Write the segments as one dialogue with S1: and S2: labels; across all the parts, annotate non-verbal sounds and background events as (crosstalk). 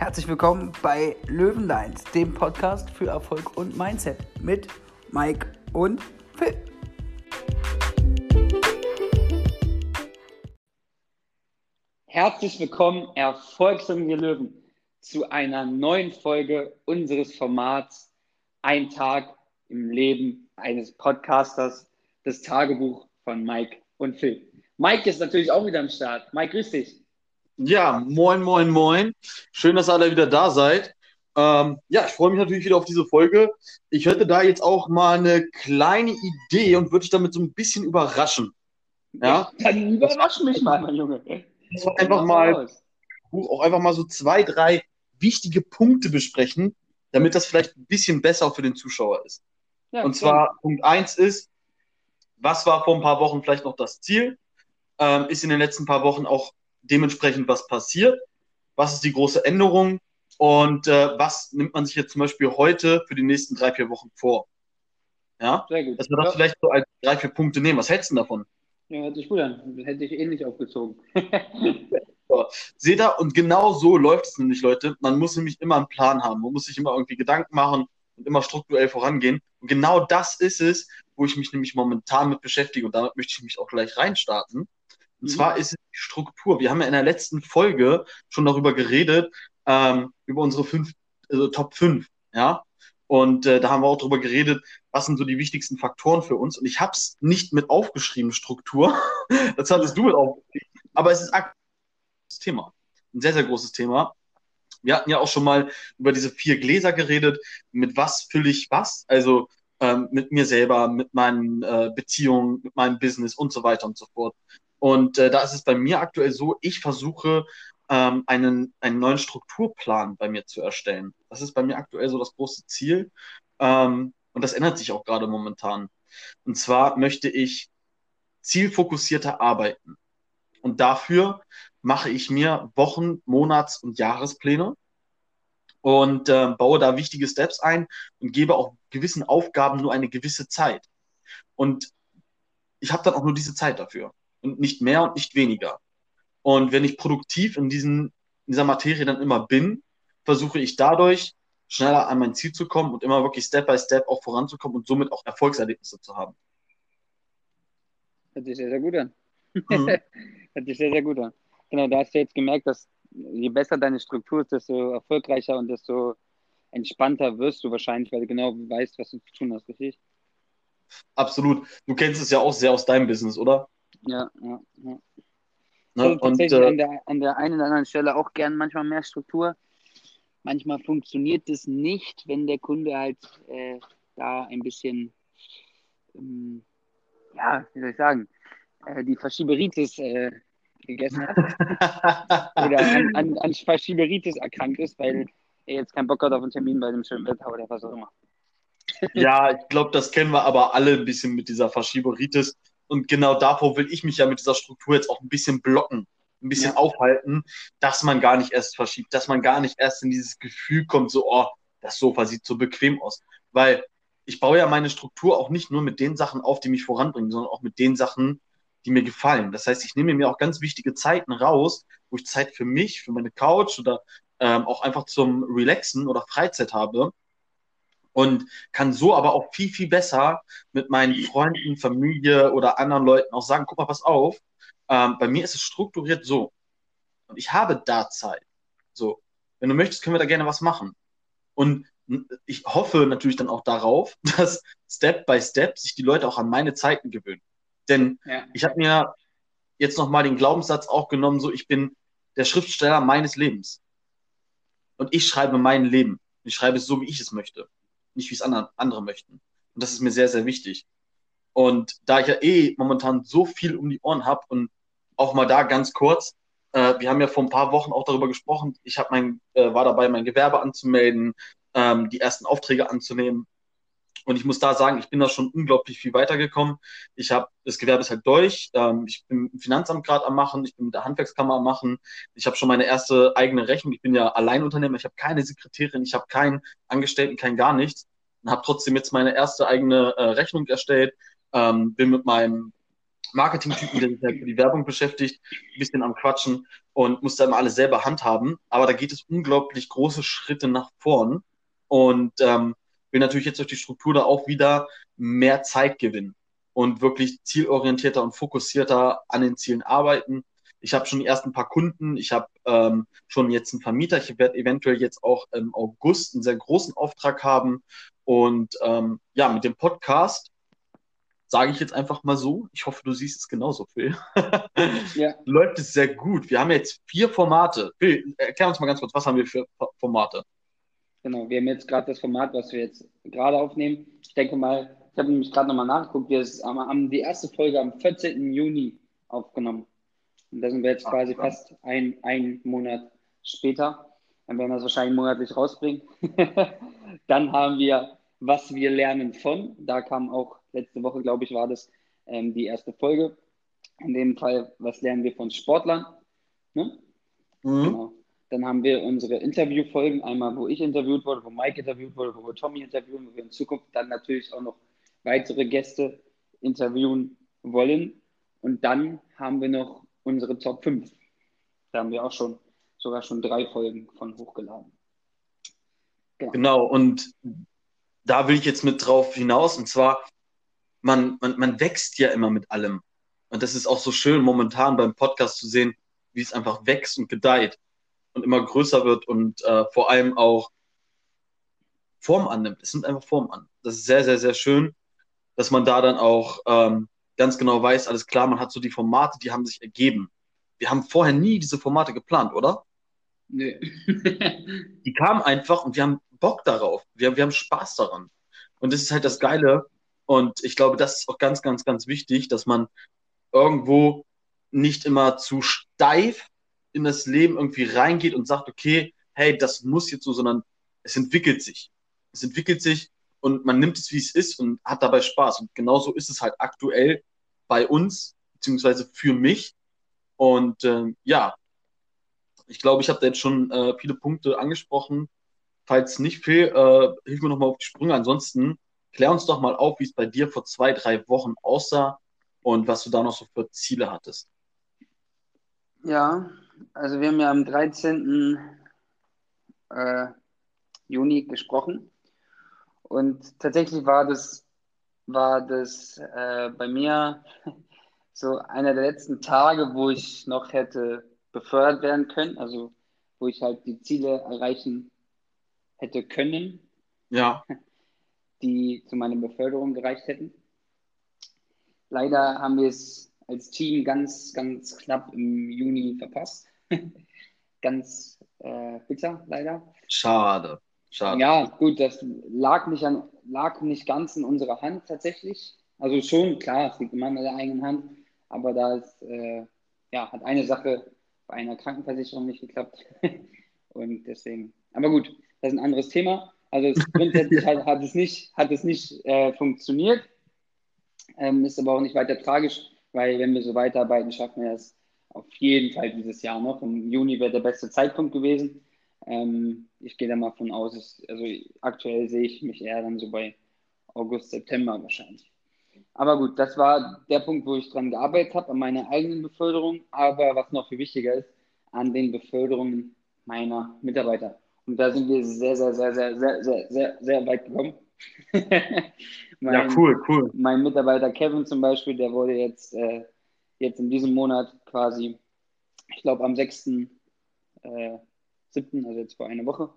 S1: Herzlich willkommen bei Löwenlines, dem Podcast für Erfolg und Mindset mit Mike und Phil.
S2: Herzlich willkommen, erfolgshungrige Löwen, zu einer neuen Folge unseres Formats Ein Tag im Leben eines Podcasters, das Tagebuch von Mike und Phil. Mike ist natürlich auch wieder am Start. Mike, grüß dich.
S3: Ja, moin, moin, moin. Schön, dass ihr alle wieder da seid. Ähm, ja, ich freue mich natürlich wieder auf diese Folge. Ich hätte da jetzt auch mal eine kleine Idee und würde dich damit so ein bisschen überraschen. Ja?
S2: Dann überrasch mich mal, mein Junge.
S3: Einfach mal, auch einfach mal so zwei, drei wichtige Punkte besprechen, damit das vielleicht ein bisschen besser für den Zuschauer ist. Ja, und zwar klar. Punkt eins ist, was war vor ein paar Wochen vielleicht noch das Ziel? Ähm, ist in den letzten paar Wochen auch dementsprechend was passiert? Was ist die große Änderung? Und äh, was nimmt man sich jetzt zum Beispiel heute für die nächsten drei, vier Wochen vor? Ja, Sehr gut. dass wir das ja. vielleicht so als drei, vier Punkte nehmen. Was hältst du davon?
S2: Ja, hört sich gut an. Hätte ich ähnlich aufgezogen. (laughs)
S3: so. Seht ihr? Und genau so läuft es nämlich, Leute. Man muss nämlich immer einen Plan haben. Man muss sich immer irgendwie Gedanken machen und immer strukturell vorangehen. Und genau das ist es, wo ich mich nämlich momentan mit beschäftige. Und damit möchte ich mich auch gleich reinstarten. Und mhm. zwar ist es die Struktur. Wir haben ja in der letzten Folge schon darüber geredet, ähm, über unsere fünf, also Top 5, ja. Und äh, da haben wir auch darüber geredet, was sind so die wichtigsten Faktoren für uns. Und ich habe es nicht mit aufgeschrieben, Struktur. (laughs) das hattest du mit aufgeschrieben. Aber es ist ein Thema. Ein sehr, sehr großes Thema. Wir hatten ja auch schon mal über diese vier Gläser geredet. Mit was fülle ich was? Also ähm, mit mir selber, mit meinen äh, Beziehungen, mit meinem Business und so weiter und so fort. Und äh, da ist es bei mir aktuell so, ich versuche ähm, einen, einen neuen Strukturplan bei mir zu erstellen. Das ist bei mir aktuell so das große Ziel. Ähm, und das ändert sich auch gerade momentan. Und zwar möchte ich zielfokussierter arbeiten. Und dafür mache ich mir Wochen-, Monats- und Jahrespläne und äh, baue da wichtige Steps ein und gebe auch gewissen Aufgaben nur eine gewisse Zeit. Und ich habe dann auch nur diese Zeit dafür und nicht mehr und nicht weniger. Und wenn ich produktiv in, diesen, in dieser Materie dann immer bin, versuche ich dadurch schneller an mein Ziel zu kommen und immer wirklich Step by Step auch voranzukommen und somit auch Erfolgserlebnisse zu haben.
S2: Hört sich sehr, sehr gut an. Mhm. (laughs) Hört sich sehr, sehr gut an. Genau, da hast du jetzt gemerkt, dass je besser deine Struktur ist, desto erfolgreicher und desto entspannter wirst du wahrscheinlich, weil du genau weißt, was du zu tun hast, richtig?
S3: Absolut. Du kennst es ja auch sehr aus deinem Business, oder?
S2: Ja, ja, ja. Ne? Also tatsächlich und, äh, an, der, an der einen oder anderen Stelle auch gern manchmal mehr Struktur. Manchmal funktioniert es nicht, wenn der Kunde halt äh, da ein bisschen, ähm, ja, wie soll ich sagen, äh, die Verschieberitis äh, gegessen hat. (laughs) oder an, an, an Verschieberitis erkrankt ist, weil er jetzt keinen Bock hat auf einen Termin bei dem schönen Wetter oder was auch immer.
S3: ja, ich glaube, das kennen wir aber alle ein bisschen mit dieser Verschieberitis. Und genau davor will ich mich ja mit dieser Struktur jetzt auch ein bisschen blocken, ein bisschen ja. aufhalten, dass man gar nicht erst verschiebt, dass man gar nicht erst in dieses Gefühl kommt, so, oh, das Sofa sieht so bequem aus. Weil ich baue ja meine Struktur auch nicht nur mit den Sachen auf, die mich voranbringen, sondern auch mit den Sachen, die mir gefallen. Das heißt, ich nehme mir auch ganz wichtige Zeiten raus, wo ich Zeit für mich, für meine Couch oder ähm, auch einfach zum Relaxen oder Freizeit habe und kann so aber auch viel, viel besser mit meinen Freunden, Familie oder anderen Leuten auch sagen, guck mal, pass auf, ähm, bei mir ist es strukturiert so und ich habe da Zeit. So, wenn du möchtest, können wir da gerne was machen. Und ich hoffe natürlich dann auch darauf, (laughs) dass Step by Step sich die Leute auch an meine Zeiten gewöhnen. Denn ja. ich habe mir jetzt nochmal den Glaubenssatz auch genommen, so ich bin der Schriftsteller meines Lebens. Und ich schreibe mein Leben. Ich schreibe es so, wie ich es möchte nicht wie es andere, andere möchten. Und das ist mir sehr, sehr wichtig. Und da ich ja eh momentan so viel um die Ohren habe und auch mal da ganz kurz, äh, wir haben ja vor ein paar Wochen auch darüber gesprochen, ich mein, äh, war dabei, mein Gewerbe anzumelden, ähm, die ersten Aufträge anzunehmen. Und ich muss da sagen, ich bin da schon unglaublich viel weitergekommen. Ich habe das Gewerbe ist halt durch. Ähm, ich bin im Finanzamt gerade am machen. Ich bin mit der Handwerkskammer am machen. Ich habe schon meine erste eigene Rechnung. Ich bin ja Alleinunternehmer. Ich habe keine Sekretärin. Ich habe keinen Angestellten, kein gar nichts. Und habe trotzdem jetzt meine erste eigene äh, Rechnung erstellt. Ähm, bin mit meinem Marketing-Typen, der sich halt für die Werbung beschäftigt, ein bisschen am Quatschen und muss da immer alles selber handhaben. Aber da geht es unglaublich große Schritte nach vorn und ähm, will natürlich jetzt durch die Struktur da auch wieder mehr Zeit gewinnen und wirklich zielorientierter und fokussierter an den Zielen arbeiten. Ich habe schon die ersten paar Kunden, ich habe ähm, schon jetzt einen Vermieter, ich werde eventuell jetzt auch im August einen sehr großen Auftrag haben. Und ähm, ja, mit dem Podcast sage ich jetzt einfach mal so. Ich hoffe, du siehst es genauso, Phil. (laughs) ja. Läuft es sehr gut. Wir haben jetzt vier Formate. Phil, erklär uns mal ganz kurz, was haben wir für Formate?
S2: Genau, wir haben jetzt gerade das Format, was wir jetzt gerade aufnehmen. Ich denke mal, ich habe nämlich gerade nochmal nachgeguckt, wir haben die erste Folge am 14. Juni aufgenommen. Und da sind wir jetzt Ach, quasi fast ein, ein Monat später. Dann werden wir das wahrscheinlich monatlich rausbringen. (laughs) Dann haben wir, was wir lernen von. Da kam auch letzte Woche, glaube ich, war das ähm, die erste Folge. In dem Fall, was lernen wir von Sportlern? Ne? Mhm. Genau. Dann haben wir unsere Interviewfolgen, einmal wo ich interviewt wurde, wo Mike interviewt wurde, wo wir Tommy interviewen, wo wir in Zukunft dann natürlich auch noch weitere Gäste interviewen wollen. Und dann haben wir noch unsere Top 5. Da haben wir auch schon sogar schon drei Folgen von hochgeladen.
S3: Genau. genau, und da will ich jetzt mit drauf hinaus. Und zwar, man, man, man wächst ja immer mit allem. Und das ist auch so schön momentan beim Podcast zu sehen, wie es einfach wächst und gedeiht und immer größer wird und äh, vor allem auch Form annimmt. Es nimmt einfach Form an. Das ist sehr, sehr, sehr schön, dass man da dann auch ähm, ganz genau weiß, alles klar, man hat so die Formate, die haben sich ergeben. Wir haben vorher nie diese Formate geplant, oder?
S2: Nee. (laughs)
S3: die kamen einfach und wir haben Bock darauf. Wir, wir haben Spaß daran. Und das ist halt das Geile. Und ich glaube, das ist auch ganz, ganz, ganz wichtig, dass man irgendwo nicht immer zu steif in das Leben irgendwie reingeht und sagt, okay, hey, das muss jetzt so, sondern es entwickelt sich. Es entwickelt sich und man nimmt es, wie es ist und hat dabei Spaß. Und genauso ist es halt aktuell bei uns, beziehungsweise für mich. Und äh, ja, ich glaube, ich habe da jetzt schon äh, viele Punkte angesprochen. Falls nicht viel, äh, hilf mir nochmal auf die Sprünge. Ansonsten klär uns doch mal auf, wie es bei dir vor zwei, drei Wochen aussah und was du da noch so für Ziele hattest.
S2: Ja, also wir haben ja am 13. Äh, Juni gesprochen. Und tatsächlich war das, war das äh, bei mir (laughs) so einer der letzten Tage, wo ich noch hätte befördert werden können, also wo ich halt die Ziele erreichen hätte können,
S3: ja. (laughs)
S2: die zu meiner Beförderung gereicht hätten. Leider haben wir es als Team ganz, ganz knapp im Juni verpasst. (laughs) ganz äh, bitter, leider.
S3: Schade. Schade.
S2: Ja, gut, das lag nicht, an, lag nicht ganz in unserer Hand tatsächlich. Also schon, klar, es liegt immer in der eigenen Hand, aber da ist, äh, ja, hat eine Sache bei einer Krankenversicherung nicht geklappt. (laughs) Und deswegen, aber gut, das ist ein anderes Thema. Also (laughs) grundsätzlich hat, hat, es nicht, hat es nicht äh, funktioniert, ähm, ist aber auch nicht weiter tragisch, weil wenn wir so weiterarbeiten, schaffen wir es auf jeden Fall dieses Jahr noch. Im Juni wäre der beste Zeitpunkt gewesen. Ähm, ich gehe da mal von aus, ich, also aktuell sehe ich mich eher dann so bei August, September wahrscheinlich. Aber gut, das war der Punkt, wo ich dran gearbeitet habe, an meiner eigenen Beförderung, aber was noch viel wichtiger ist, an den Beförderungen meiner Mitarbeiter. Und da sind wir sehr, sehr, sehr, sehr, sehr, sehr, sehr, sehr weit gekommen. (laughs)
S3: mein, ja, cool, cool.
S2: Mein Mitarbeiter Kevin zum Beispiel, der wurde jetzt, äh, jetzt in diesem Monat quasi, ich glaube am 6. Äh, 7., also jetzt vor einer Woche,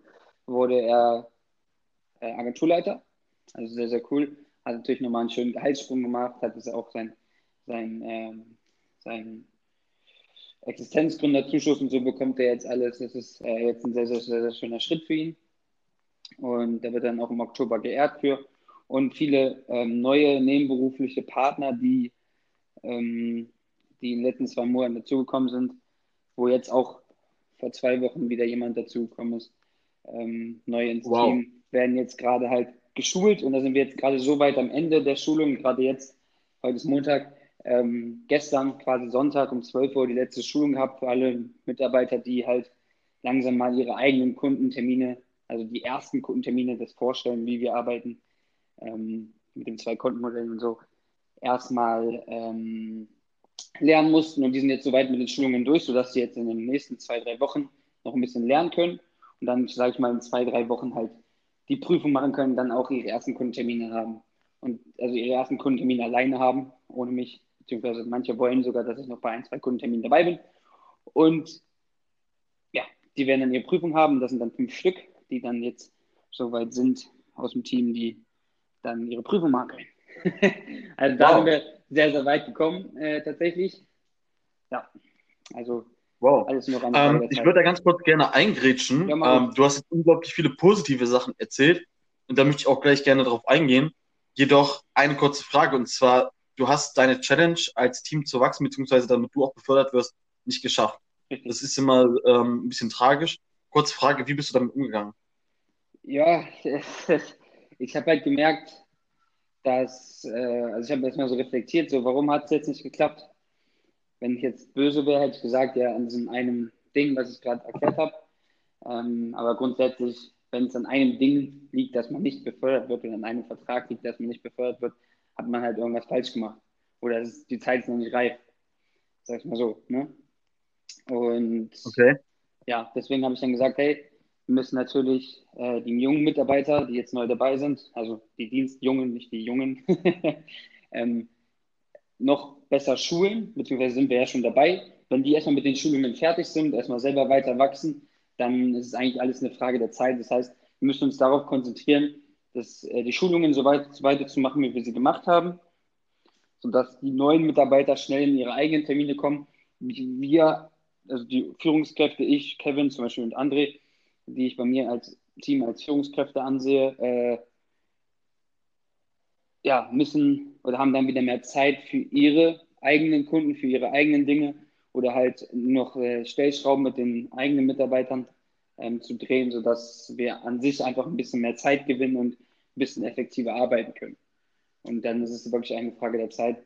S2: wurde er äh, Agenturleiter. Also sehr, sehr cool. Hat natürlich nochmal einen schönen Gehaltssprung gemacht, hat es auch sein, sein, ähm, sein Existenzgründerzuschuss und so bekommt er jetzt alles. Das ist äh, jetzt ein sehr, sehr, sehr, sehr schöner Schritt für ihn. Und der wird dann auch im Oktober geehrt für. Und viele ähm, neue nebenberufliche Partner, die, ähm, die in den letzten zwei Monaten dazugekommen sind, wo jetzt auch vor zwei Wochen wieder jemand dazugekommen ist, ähm, neu ins wow. Team, werden jetzt gerade halt geschult und da sind wir jetzt gerade so weit am Ende der Schulung, gerade jetzt, heute ist Montag, ähm, gestern quasi Sonntag um 12 Uhr die letzte Schulung gehabt für alle Mitarbeiter, die halt langsam mal ihre eigenen Kundentermine, also die ersten Kundentermine, das vorstellen, wie wir arbeiten ähm, mit dem Zwei-Konten-Modell und so, erstmal ähm, lernen mussten und die sind jetzt soweit mit den Schulungen durch, sodass sie jetzt in den nächsten zwei, drei Wochen noch ein bisschen lernen können und dann, sage ich mal, in zwei, drei Wochen halt die Prüfung machen können, dann auch ihre ersten Kundentermine haben und also ihre ersten Kundentermine alleine haben, ohne mich, beziehungsweise manche wollen sogar, dass ich noch bei ein, zwei Kundenterminen dabei bin und ja, die werden dann ihre Prüfung haben, das sind dann fünf Stück, die dann jetzt soweit sind aus dem Team, die dann ihre Prüfung machen können. (laughs) also da wow. sind wir sehr, sehr weit gekommen, äh, tatsächlich. Ja, also
S3: wow. alles nur an ähm, Ich würde da ganz kurz gerne eingrätschen. Ja, ähm, du hast jetzt unglaublich viele positive Sachen erzählt und da möchte ich auch gleich gerne darauf eingehen. Jedoch eine kurze Frage und zwar, du hast deine Challenge als Team zu wachsen, beziehungsweise damit du auch befördert wirst, nicht geschafft. Das ist immer ähm, ein bisschen tragisch. Kurze Frage, wie bist du damit umgegangen?
S2: Ja, (laughs) ich habe halt gemerkt, dass, äh, also ich habe erstmal so reflektiert, so warum hat es jetzt nicht geklappt? Wenn ich jetzt böse wäre, hätte ich gesagt, ja, an diesem einem Ding, was ich gerade erklärt habe. Ähm, aber grundsätzlich, wenn es an einem Ding liegt, dass man nicht befördert wird oder an einem Vertrag liegt, dass man nicht befördert wird, hat man halt irgendwas falsch gemacht. Oder ist, die Zeit ist noch nicht reif. Sag ich mal so. Ne? Und okay. ja, deswegen habe ich dann gesagt, hey, wir müssen natürlich äh, die jungen Mitarbeiter, die jetzt neu dabei sind, also die Dienstjungen, nicht die Jungen, (laughs) ähm, noch besser schulen, beziehungsweise sind wir ja schon dabei. Wenn die erstmal mit den Schulungen fertig sind, erstmal selber weiter wachsen, dann ist es eigentlich alles eine Frage der Zeit. Das heißt, wir müssen uns darauf konzentrieren, dass, äh, die Schulungen so weit, so weiter zu machen, wie wir sie gemacht haben, sodass die neuen Mitarbeiter schnell in ihre eigenen Termine kommen. Wir, also die Führungskräfte, ich, Kevin zum Beispiel und André, die ich bei mir als Team, als Führungskräfte ansehe, äh, ja, müssen oder haben dann wieder mehr Zeit für ihre eigenen Kunden, für ihre eigenen Dinge oder halt noch äh, Stellschrauben mit den eigenen Mitarbeitern ähm, zu drehen, sodass wir an sich einfach ein bisschen mehr Zeit gewinnen und ein bisschen effektiver arbeiten können. Und dann ist es wirklich eine Frage der Zeit,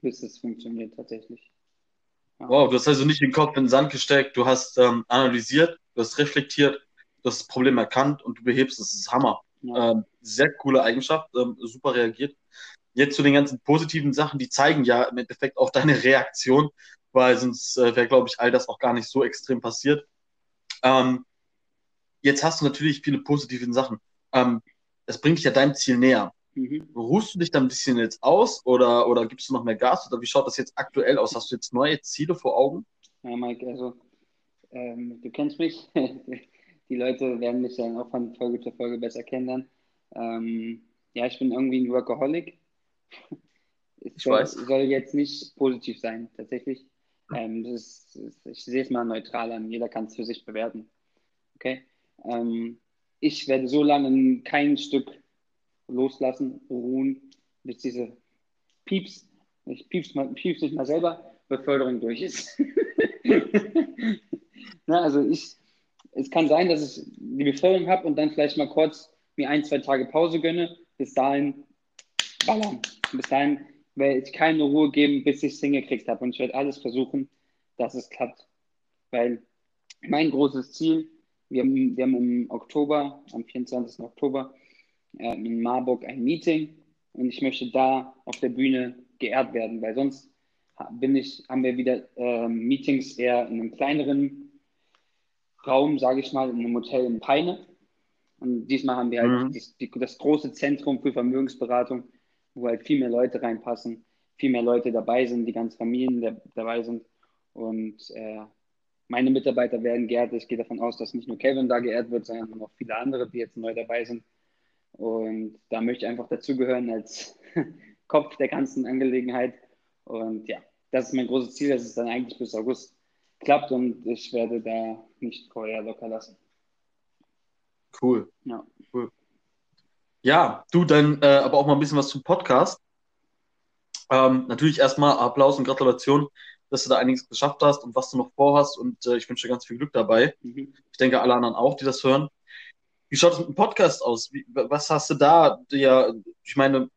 S2: bis es funktioniert tatsächlich.
S3: Ja. Wow, du hast also nicht den Kopf in den Sand gesteckt, du hast ähm, analysiert, du hast reflektiert, du hast das Problem erkannt und du behebst es. Das ist Hammer. Ja. Ähm, sehr coole Eigenschaft, ähm, super reagiert. Jetzt zu den ganzen positiven Sachen, die zeigen ja im Endeffekt auch deine Reaktion, weil sonst äh, wäre, glaube ich, all das auch gar nicht so extrem passiert. Ähm, jetzt hast du natürlich viele positive Sachen. Ähm, das bringt dich ja deinem Ziel näher. Mhm. Ruhst du dich da ein bisschen jetzt aus oder, oder gibst du noch mehr Gas? Oder wie schaut das jetzt aktuell aus? Hast du jetzt neue Ziele vor Augen?
S2: Ja, Mike, also ähm, du kennst mich. (laughs) Die Leute werden mich dann auch von Folge zu Folge besser kennenlernen. Ähm, ja, ich bin irgendwie ein Workaholic. (laughs) Es ich soll, weiß. soll jetzt nicht positiv sein, tatsächlich. Ähm, ist, ich sehe es mal neutral an. Jeder kann es für sich bewerten. Okay? Ähm, ich werde so lange kein Stück loslassen, ruhen, bis diese Pieps, ich pieps, mal, pieps nicht mal selber, Beförderung durch ist. (laughs) Na, also ich, es kann sein, dass ich die Beförderung habe und dann vielleicht mal kurz mir ein, zwei Tage Pause gönne. Bis dahin ballern. Bis dahin werde ich keine Ruhe geben, bis ich es hingekriegt habe. Und ich werde alles versuchen, dass es klappt. Weil mein großes Ziel, wir haben, wir haben im Oktober, am 24. Oktober, äh, in Marburg ein Meeting und ich möchte da auf der Bühne geehrt werden, weil sonst bin ich, haben wir wieder äh, Meetings eher in einem kleineren Raum, sage ich mal, in einem Hotel in Peine. Und diesmal haben wir halt mhm. die, das große Zentrum für Vermögensberatung, wo halt viel mehr Leute reinpassen, viel mehr Leute dabei sind, die ganzen Familien der, dabei sind. Und äh, meine Mitarbeiter werden geehrt. Ich gehe davon aus, dass nicht nur Kevin da geehrt wird, sondern auch viele andere, die jetzt neu dabei sind. Und da möchte ich einfach dazugehören als (laughs) Kopf der ganzen Angelegenheit. Und ja, das ist mein großes Ziel, dass es dann eigentlich bis August klappt und ich werde da nicht vorher locker lassen.
S3: Cool. Ja. Cool. Ja, du, dann äh, aber auch mal ein bisschen was zum Podcast. Ähm, natürlich erstmal Applaus und Gratulation, dass du da einiges geschafft hast und was du noch vorhast und äh, ich wünsche dir ganz viel Glück dabei. Mhm. Ich denke, alle anderen auch, die das hören. Wie schaut es mit dem Podcast aus? Wie, was hast du da? Ja, ich meine,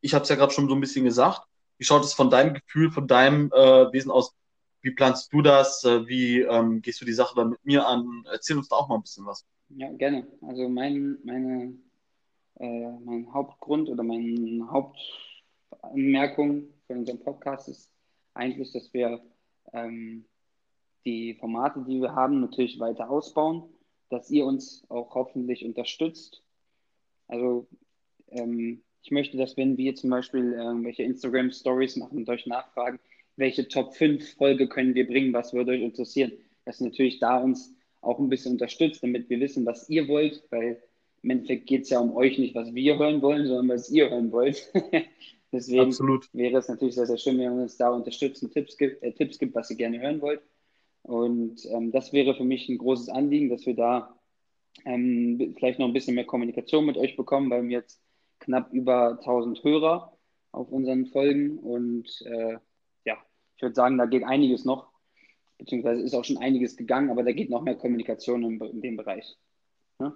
S3: ich habe es ja gerade schon so ein bisschen gesagt. Wie schaut es von deinem Gefühl, von deinem äh, Wesen aus? Wie planst du das? Äh, wie ähm, gehst du die Sache dann mit mir an? Erzähl uns da auch mal ein bisschen was.
S2: Ja, gerne. Also mein, meine, äh, mein Hauptgrund oder meine Hauptanmerkung für unseren Podcast ist eigentlich, dass wir ähm, die Formate, die wir haben, natürlich weiter ausbauen, dass ihr uns auch hoffentlich unterstützt. Also ähm, ich möchte, dass wenn wir zum Beispiel irgendwelche Instagram-Stories machen und euch nachfragen, welche Top 5 Folge können wir bringen, was würde euch interessieren, dass natürlich da uns auch ein bisschen unterstützt, damit wir wissen, was ihr wollt, weil im Endeffekt geht es ja um euch nicht, was wir hören wollen, sondern was ihr hören wollt. (laughs) Deswegen Absolut. wäre es natürlich sehr, sehr schön, wenn ihr uns da unterstützt und Tipps gibt, äh, Tipps gibt, was ihr gerne hören wollt. Und ähm, das wäre für mich ein großes Anliegen, dass wir da ähm, vielleicht noch ein bisschen mehr Kommunikation mit euch bekommen, weil wir jetzt knapp über 1000 Hörer auf unseren Folgen und äh, ja, ich würde sagen, da geht einiges noch, beziehungsweise ist auch schon einiges gegangen, aber da geht noch mehr Kommunikation in, in dem Bereich. Ja?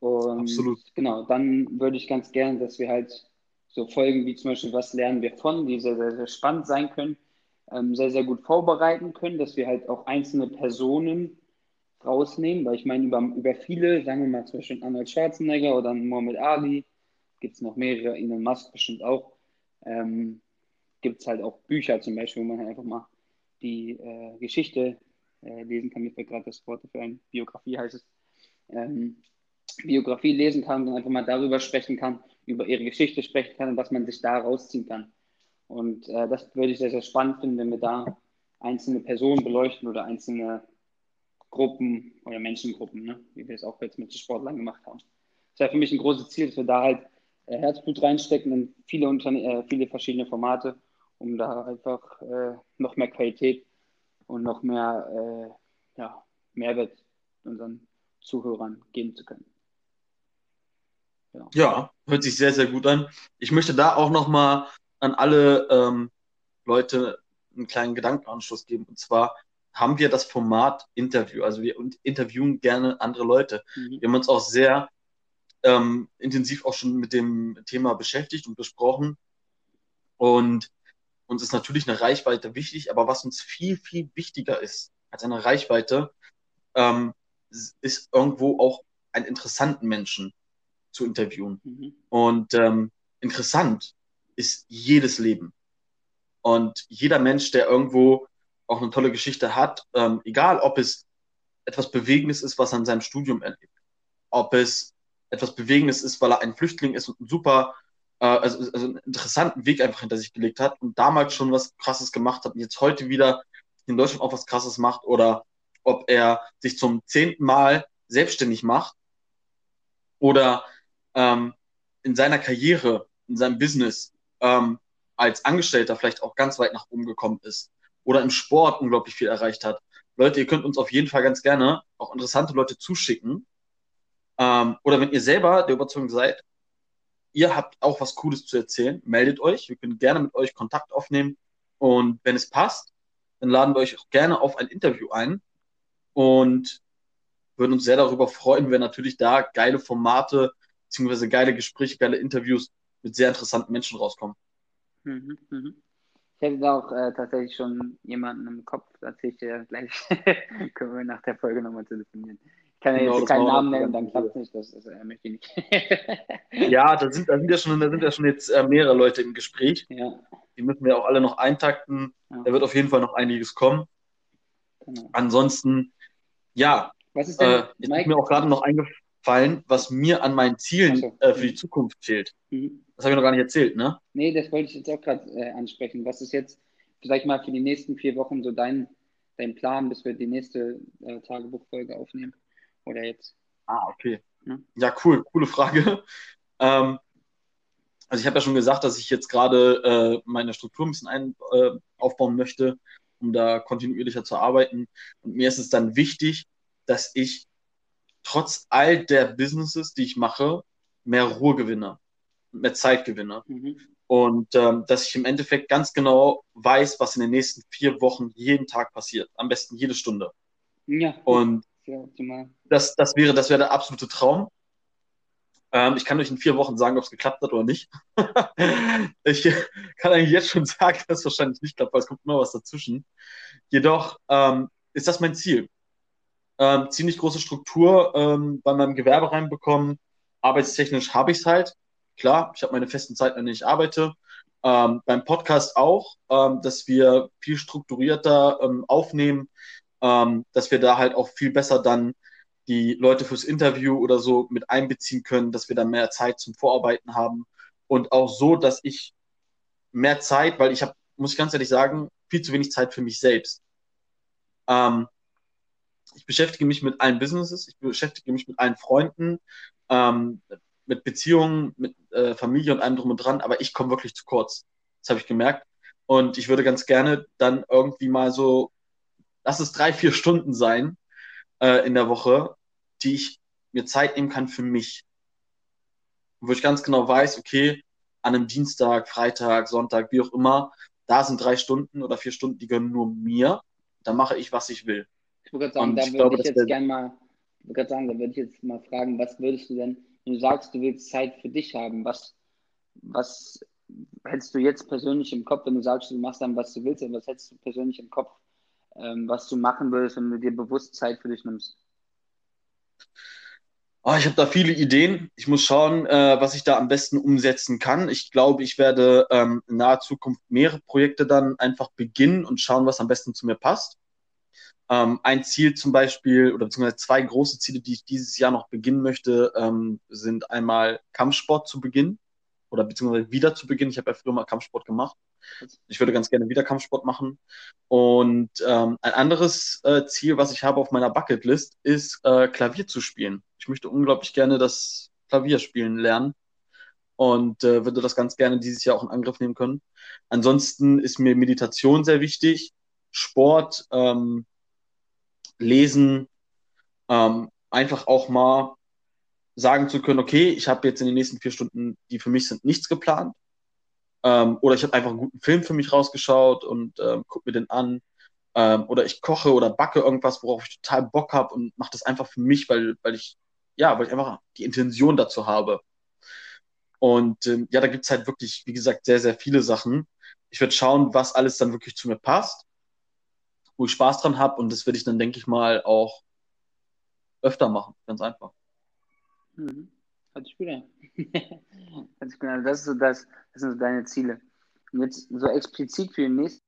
S2: Und Absolut. Genau, dann würde ich ganz gerne, dass wir halt so Folgen wie zum Beispiel Was lernen wir von, die sehr, sehr, sehr spannend sein können, ähm, sehr, sehr gut vorbereiten können, dass wir halt auch einzelne Personen rausnehmen, weil ich meine, über, über viele, sagen wir mal zum Beispiel Arnold Schwarzenegger oder Muhammad Ali, gibt es noch mehrere, Elon Musk bestimmt auch, ähm, gibt es halt auch Bücher zum Beispiel, wo man halt einfach mal die äh, Geschichte äh, lesen kann. Mir fällt gerade das Wort für eine Biografie heißt es. Ähm, Biografie lesen kann und einfach mal darüber sprechen kann, über ihre Geschichte sprechen kann und was man sich da rausziehen kann. Und äh, das würde ich sehr, sehr spannend finden, wenn wir da einzelne Personen beleuchten oder einzelne Gruppen oder Menschengruppen, ne? wie wir es auch jetzt mit Sportlern gemacht haben. Das wäre für mich ein großes Ziel, dass wir da halt äh, Herzblut reinstecken in viele, Unterne äh, viele verschiedene Formate, um da einfach äh, noch mehr Qualität und noch mehr äh, ja, Mehrwert unseren Zuhörern geben zu können.
S3: Ja. ja, hört sich sehr, sehr gut an. Ich möchte da auch nochmal an alle ähm, Leute einen kleinen Gedankenanschluss geben. Und zwar haben wir das Format Interview. Also wir interviewen gerne andere Leute. Mhm. Wir haben uns auch sehr ähm, intensiv auch schon mit dem Thema beschäftigt und besprochen. Und uns ist natürlich eine Reichweite wichtig, aber was uns viel, viel wichtiger ist als eine Reichweite, ähm, ist irgendwo auch einen interessanten Menschen zu interviewen. Mhm. Und ähm, interessant ist jedes Leben. Und jeder Mensch, der irgendwo auch eine tolle Geschichte hat, ähm, egal ob es etwas Bewegendes ist, was er in seinem Studium erlebt, ob es etwas Bewegendes ist, weil er ein Flüchtling ist und einen super, äh, also, also einen interessanten Weg einfach hinter sich gelegt hat und damals schon was Krasses gemacht hat und jetzt heute wieder in Deutschland auch was Krasses macht oder ob er sich zum zehnten Mal selbstständig macht oder ähm, in seiner Karriere, in seinem Business ähm, als Angestellter vielleicht auch ganz weit nach oben gekommen ist oder im Sport unglaublich viel erreicht hat. Leute, ihr könnt uns auf jeden Fall ganz gerne auch interessante Leute zuschicken. Ähm, oder wenn ihr selber der Überzeugung seid, ihr habt auch was Cooles zu erzählen, meldet euch. Wir können gerne mit euch Kontakt aufnehmen. Und wenn es passt, dann laden wir euch auch gerne auf ein Interview ein. Und würden uns sehr darüber freuen, wenn natürlich da geile Formate beziehungsweise geile Gespräche, geile Interviews mit sehr interessanten Menschen rauskommen.
S2: Mhm, mhm. Ich hätte da auch äh, tatsächlich schon jemanden im Kopf, erzähle ich gleich. (laughs) Können wir nach der Folge nochmal telefonieren. Ich kann ja genau, jetzt keinen Namen nennen, dann klappt es nicht, das, das äh, möchte ich nicht. (laughs)
S3: ja, da sind, da, sind ja schon, da sind ja schon jetzt äh, mehrere Leute im Gespräch. Ja. Die müssen wir auch alle noch eintakten. Ja. Da wird auf jeden Fall noch einiges kommen. Genau. Ansonsten, ja, Was ist denn, äh, jetzt ist mir auch gerade noch eingefallen, fallen, was mir an meinen Zielen so. äh, für die Zukunft fehlt. Mhm. Das habe ich noch gar nicht erzählt, ne?
S2: Nee, das wollte ich jetzt auch gerade äh, ansprechen. Was ist jetzt, vielleicht mal für die nächsten vier Wochen so dein, dein Plan, bis wir die nächste äh, Tagebuchfolge aufnehmen? Oder jetzt?
S3: Ah, okay. Ja, ja cool, coole Frage. (laughs) ähm, also ich habe ja schon gesagt, dass ich jetzt gerade äh, meine Struktur ein bisschen ein, äh, aufbauen möchte, um da kontinuierlicher zu arbeiten. Und mir ist es dann wichtig, dass ich trotz all der Businesses, die ich mache, mehr Ruhe gewinne, mehr Zeit gewinne. Mhm. Und ähm, dass ich im Endeffekt ganz genau weiß, was in den nächsten vier Wochen jeden Tag passiert. Am besten jede Stunde. Ja. Und das, das, wäre, das wäre der absolute Traum. Ähm, ich kann euch in vier Wochen sagen, ob es geklappt hat oder nicht. (laughs) ich kann eigentlich jetzt schon sagen, dass es wahrscheinlich nicht klappt, weil es kommt immer was dazwischen. Jedoch ähm, ist das mein Ziel ähm, ziemlich große Struktur ähm, bei meinem Gewerbe reinbekommen. Arbeitstechnisch habe ich es halt. Klar, ich habe meine festen Zeiten, an denen ich arbeite. Ähm, beim Podcast auch, ähm, dass wir viel strukturierter aufnehmen, ähm, dass wir da halt auch viel besser dann die Leute fürs Interview oder so mit einbeziehen können, dass wir dann mehr Zeit zum Vorarbeiten haben und auch so, dass ich mehr Zeit, weil ich habe, muss ich ganz ehrlich sagen, viel zu wenig Zeit für mich selbst. Ähm, ich beschäftige mich mit allen Businesses, ich beschäftige mich mit allen Freunden, ähm, mit Beziehungen, mit äh, Familie und allem drum und dran, aber ich komme wirklich zu kurz. Das habe ich gemerkt. Und ich würde ganz gerne dann irgendwie mal so, lass es drei, vier Stunden sein äh, in der Woche, die ich mir Zeit nehmen kann für mich. Wo ich ganz genau weiß, okay, an einem Dienstag, Freitag, Sonntag, wie auch immer, da sind drei Stunden oder vier Stunden, die gehören nur mir. Da mache ich, was ich will.
S2: Ich würde sagen, da würde ich jetzt gerne mal, ich würde sagen, da würde ich jetzt mal fragen, was würdest du denn, wenn du sagst, du willst Zeit für dich haben, was, was hättest du jetzt persönlich im Kopf, wenn du sagst, du machst dann, was du willst, was hättest du persönlich im Kopf, ähm, was du machen würdest, wenn du dir bewusst Zeit für dich nimmst?
S3: Oh, ich habe da viele Ideen. Ich muss schauen, äh, was ich da am besten umsetzen kann. Ich glaube, ich werde ähm, in naher Zukunft mehrere Projekte dann einfach beginnen und schauen, was am besten zu mir passt. Ähm, ein Ziel zum Beispiel, oder beziehungsweise zwei große Ziele, die ich dieses Jahr noch beginnen möchte, ähm, sind einmal Kampfsport zu beginnen oder beziehungsweise wieder zu beginnen. Ich habe ja früher mal Kampfsport gemacht. Ich würde ganz gerne wieder Kampfsport machen. Und ähm, ein anderes äh, Ziel, was ich habe auf meiner Bucketlist, ist äh, Klavier zu spielen. Ich möchte unglaublich gerne das Klavierspielen lernen und äh, würde das ganz gerne dieses Jahr auch in Angriff nehmen können. Ansonsten ist mir Meditation sehr wichtig, Sport, ähm, lesen, ähm, einfach auch mal sagen zu können, okay, ich habe jetzt in den nächsten vier Stunden, die für mich sind, nichts geplant. Ähm, oder ich habe einfach einen guten Film für mich rausgeschaut und ähm, gucke mir den an. Ähm, oder ich koche oder backe irgendwas, worauf ich total Bock habe und mache das einfach für mich, weil, weil ich, ja, weil ich einfach die Intention dazu habe. Und ähm, ja, da gibt's halt wirklich, wie gesagt, sehr, sehr viele Sachen. Ich werde schauen, was alles dann wirklich zu mir passt wo ich Spaß dran habe und das werde ich dann, denke ich mal, auch öfter machen. Ganz einfach.
S2: Mhm. Hört sich gut an. Hört sich gut an. Das, ist so das, das sind so deine Ziele. Und jetzt so explizit für den nächsten.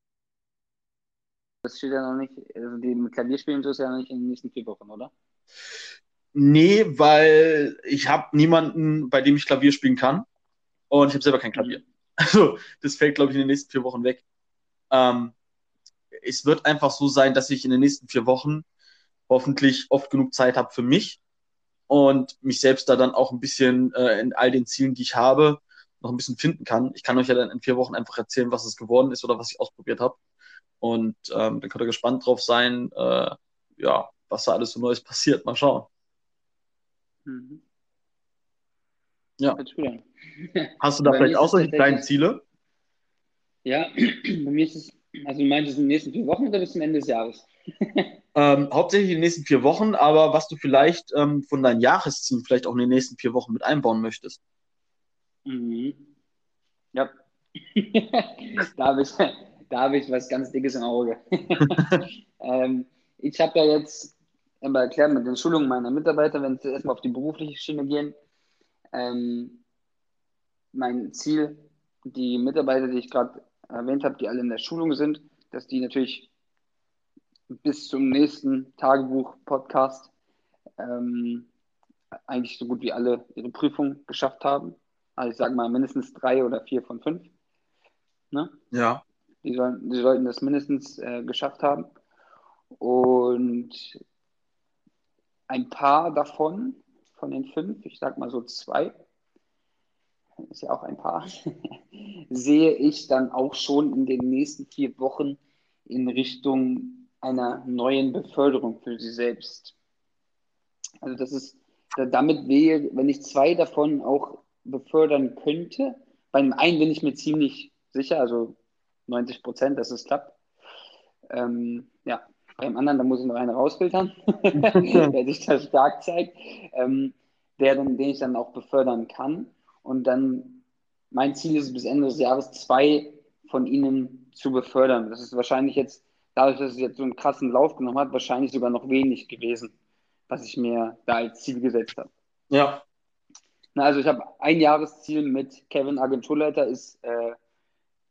S2: Das steht ja noch nicht, also die mit Klavierspielen so ist ja noch nicht in den nächsten vier Wochen, oder?
S3: Nee, weil ich habe niemanden, bei dem ich Klavier spielen kann. Und ich habe selber kein Klavier. (laughs) Also, das fällt, glaube ich, in den nächsten vier Wochen weg. Ähm, es wird einfach so sein, dass ich in den nächsten vier Wochen hoffentlich oft genug Zeit habe für mich und mich selbst da dann auch ein bisschen äh, in all den Zielen, die ich habe, noch ein bisschen finden kann. Ich kann euch ja dann in vier Wochen einfach erzählen, was es geworden ist oder was ich ausprobiert habe. Und ähm, dann könnt ihr gespannt drauf sein, äh, ja, was da alles so Neues passiert. Mal schauen. Mhm. Ja. Hast du da vielleicht auch solche kleinen Ziele?
S2: Ja, (clears throat) bei mir ist es also du meinst in den nächsten vier Wochen oder bis zum Ende des Jahres? (laughs)
S3: ähm, hauptsächlich in den nächsten vier Wochen, aber was du vielleicht ähm, von deinen Jahreszielen vielleicht auch in den nächsten vier Wochen mit einbauen möchtest.
S2: Mhm. Ja. (laughs) da habe ich, hab ich was ganz Dickes im Auge. (laughs) ähm, ich habe ja jetzt immer erklärt mit den Schulungen meiner Mitarbeiter, wenn sie erstmal auf die berufliche Schiene gehen, ähm, mein Ziel, die Mitarbeiter, die ich gerade erwähnt habe, die alle in der Schulung sind, dass die natürlich bis zum nächsten Tagebuch-Podcast ähm, eigentlich so gut wie alle ihre Prüfung geschafft haben. Also ich sage mal mindestens drei oder vier von fünf. Ne?
S3: Ja.
S2: Die, sollen, die sollten das mindestens äh, geschafft haben. Und ein paar davon, von den fünf, ich sage mal so zwei, ist ja auch ein paar, (laughs) sehe ich dann auch schon in den nächsten vier Wochen in Richtung einer neuen Beförderung für sie selbst. Also das ist, damit wäre, wenn ich zwei davon auch befördern könnte, bei dem einen bin ich mir ziemlich sicher, also 90 Prozent, dass es klappt. Ähm, ja, beim anderen, da muss ich noch einen rausfiltern, (laughs) (laughs) der sich da stark zeigt, ähm, der den ich dann auch befördern kann. Und dann, mein Ziel ist bis Ende des Jahres zwei von ihnen zu befördern. Das ist wahrscheinlich jetzt, dadurch, dass es jetzt so einen krassen Lauf genommen hat, wahrscheinlich sogar noch wenig gewesen, was ich mir da als Ziel gesetzt habe.
S3: Ja.
S2: Na, also ich habe ein Jahresziel mit Kevin Agenturleiter ist äh,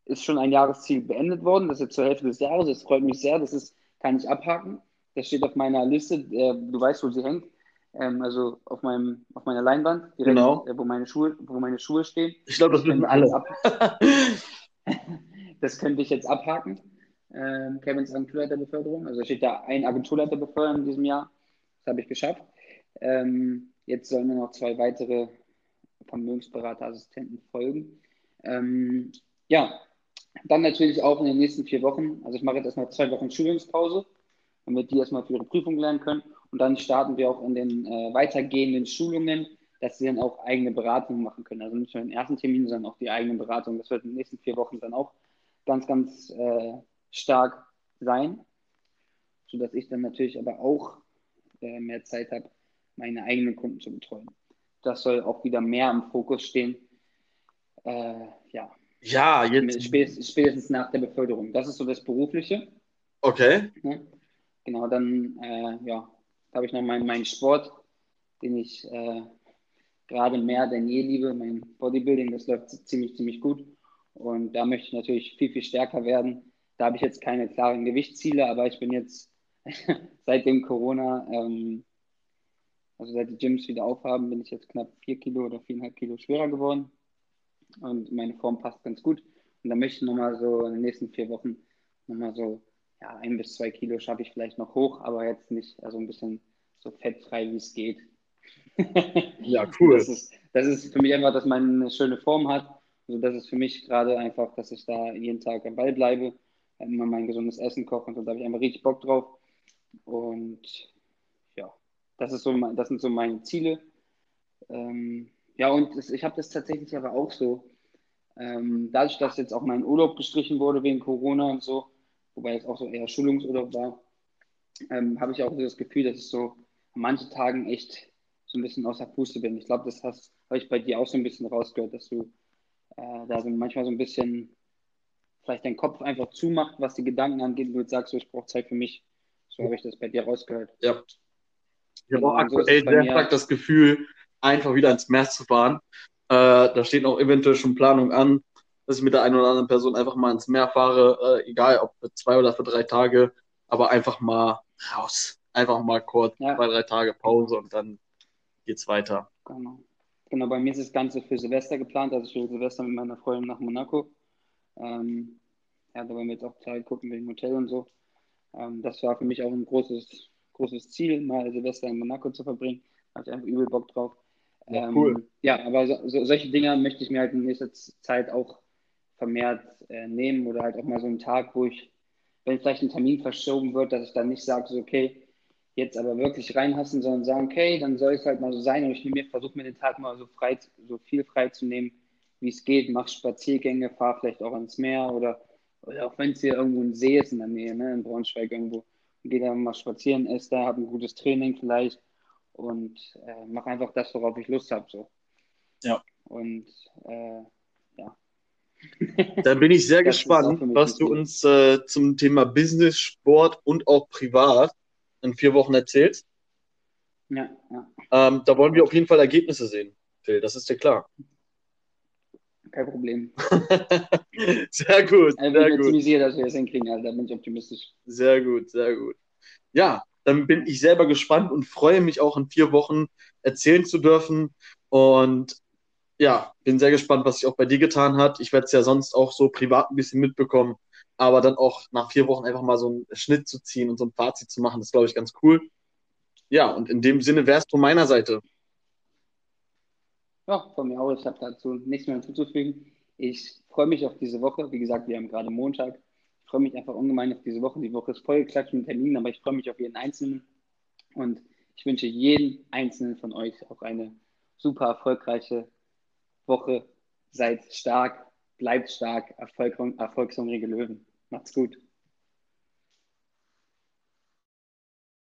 S2: ist schon ein Jahresziel beendet worden. Das ist jetzt zur Hälfte des Jahres. Das freut mich sehr. Das ist, kann ich abhaken. Das steht auf meiner Liste. Äh, du weißt, wo sie hängt. Ähm, also auf, meinem, auf meiner Leinwand, direkt, genau. äh, wo, meine Schuhe, wo meine Schuhe stehen.
S3: Ich glaube, das, wissen alle. (laughs)
S2: das könnte ich jetzt abhaken. Ähm, Kevins Agenturleiterbeförderung. Also steht da ein Agenturleiter befördern in diesem Jahr. Das habe ich geschafft. Ähm, jetzt sollen nur noch zwei weitere Vermögensberaterassistenten folgen. Ähm, ja, dann natürlich auch in den nächsten vier Wochen. Also ich mache jetzt erstmal zwei Wochen Schulungspause, damit die erstmal für ihre Prüfung lernen können. Und dann starten wir auch in den äh, weitergehenden Schulungen, dass sie dann auch eigene Beratungen machen können. Also nicht nur den ersten Termin, sondern auch die eigene Beratung. Das wird in den nächsten vier Wochen dann auch ganz, ganz äh, stark sein, sodass ich dann natürlich aber auch äh, mehr Zeit habe, meine eigenen Kunden zu betreuen. Das soll auch wieder mehr im Fokus stehen. Äh, ja.
S3: Ja, jetzt.
S2: Spätestens, spätestens, nach der Beförderung. Das ist so das Berufliche.
S3: Okay.
S2: Ja, genau, dann äh, ja, habe ich noch meinen, meinen Sport, den ich äh, gerade mehr denn je liebe. Mein Bodybuilding, das läuft ziemlich, ziemlich gut. Und da möchte ich natürlich viel, viel stärker werden. Da habe ich jetzt keine klaren Gewichtsziele, aber ich bin jetzt (laughs) seit dem Corona, ähm, also seit die Gyms wieder aufhaben, bin ich jetzt knapp vier Kilo oder viereinhalb Kilo schwerer geworden. Und meine Form passt ganz gut. Und da möchte ich nochmal so in den nächsten vier Wochen nochmal so, ja, ein bis zwei Kilo schaffe ich vielleicht noch hoch, aber jetzt nicht, also ein bisschen so fettfrei, wie es geht.
S3: ja, (laughs) cool.
S2: Das ist, das ist für mich einfach, dass man eine schöne Form hat. Also das ist für mich gerade einfach, dass ich da jeden Tag am Ball bleibe, immer mein gesundes Essen koche und so, da habe ich einfach richtig Bock drauf. Und ja, das, ist so, das sind so meine Ziele. Ähm, ja, und das, ich habe das tatsächlich aber auch so. Ähm, dadurch, dass jetzt auch mein Urlaub gestrichen wurde wegen Corona und so, wobei es auch so eher Schulungsurlaub war, ähm, habe ich auch so das Gefühl, dass ich so an manchen Tagen echt so ein bisschen außer Puste bin. Ich glaube, das habe ich bei dir auch so ein bisschen rausgehört, dass du äh, da so manchmal so ein bisschen vielleicht dein Kopf einfach zumacht, was die Gedanken angeht, und du sagst, so, ich brauche Zeit für mich. So habe ich das bei dir rausgehört.
S3: Ja. Ich habe auch aktuell sehr stark das Gefühl, einfach wieder ins Meer zu fahren. Äh, da steht auch eventuell schon Planung an, dass ich mit der einen oder anderen Person einfach mal ins Meer fahre, äh, egal ob für zwei oder für drei Tage, aber einfach mal raus. Einfach mal kurz ja. zwei, drei Tage Pause und dann geht's weiter.
S2: Genau. Genau, bei mir ist das Ganze für Silvester geplant, also ich will Silvester mit meiner Freundin nach Monaco. Ähm, ja, da wollen wir jetzt auch Zeit gucken wegen Hotel und so. Ähm, das war für mich auch ein großes, großes Ziel, mal Silvester in Monaco zu verbringen. Da hatte ich einfach übel Bock drauf. Ja, ähm, cool. ja aber so, so, solche Dinge möchte ich mir halt in nächster Zeit auch vermehrt äh, nehmen oder halt auch mal so einen Tag, wo ich, wenn vielleicht ein Termin verschoben wird, dass ich dann nicht sage, so, okay, jetzt aber wirklich reinhassen, sondern sagen, okay, dann soll es halt mal so sein und ich versuche mir den Tag mal so frei, so viel frei zu nehmen, wie es geht, mach Spaziergänge, fahr vielleicht auch ans Meer oder, oder auch wenn es hier irgendwo ein See ist in der Nähe, ne, in Braunschweig irgendwo, geh da mal spazieren, ess da, hab ein gutes Training vielleicht und äh, mach einfach das, worauf ich Lust habe, so.
S3: Ja.
S2: Und äh, ja.
S3: Da bin ich sehr gespannt, was du uns äh, zum Thema Business, Sport und auch privat in vier Wochen erzählst.
S2: Ja, ja.
S3: Ähm, da wollen wir auf jeden Fall Ergebnisse sehen, Phil, das ist dir klar.
S2: Kein Problem. (laughs)
S3: sehr gut.
S2: Also, sehr gut. Ich dass wir das hinkriegen, also, da bin ich optimistisch.
S3: Sehr gut, sehr gut. Ja, dann bin ich selber gespannt und freue mich auch in vier Wochen erzählen zu dürfen. Und ja, bin sehr gespannt, was sich auch bei dir getan hat. Ich werde es ja sonst auch so privat ein bisschen mitbekommen, aber dann auch nach vier Wochen einfach mal so einen Schnitt zu ziehen und so ein Fazit zu machen, das glaube ich ganz cool. Ja, und in dem Sinne wärst du meiner Seite.
S2: Ja, von mir auch. Ich habe dazu nichts mehr hinzuzufügen. Ich freue mich auf diese Woche. Wie gesagt, wir haben gerade Montag. Ich freue mich einfach ungemein auf diese Woche. Die Woche ist vollgeklatscht mit Terminen, aber ich freue mich auf jeden Einzelnen. Und ich wünsche jedem Einzelnen von euch auch eine super erfolgreiche Woche. Seid stark, bleibt stark, erfolgshungrige Löwen. Macht's gut.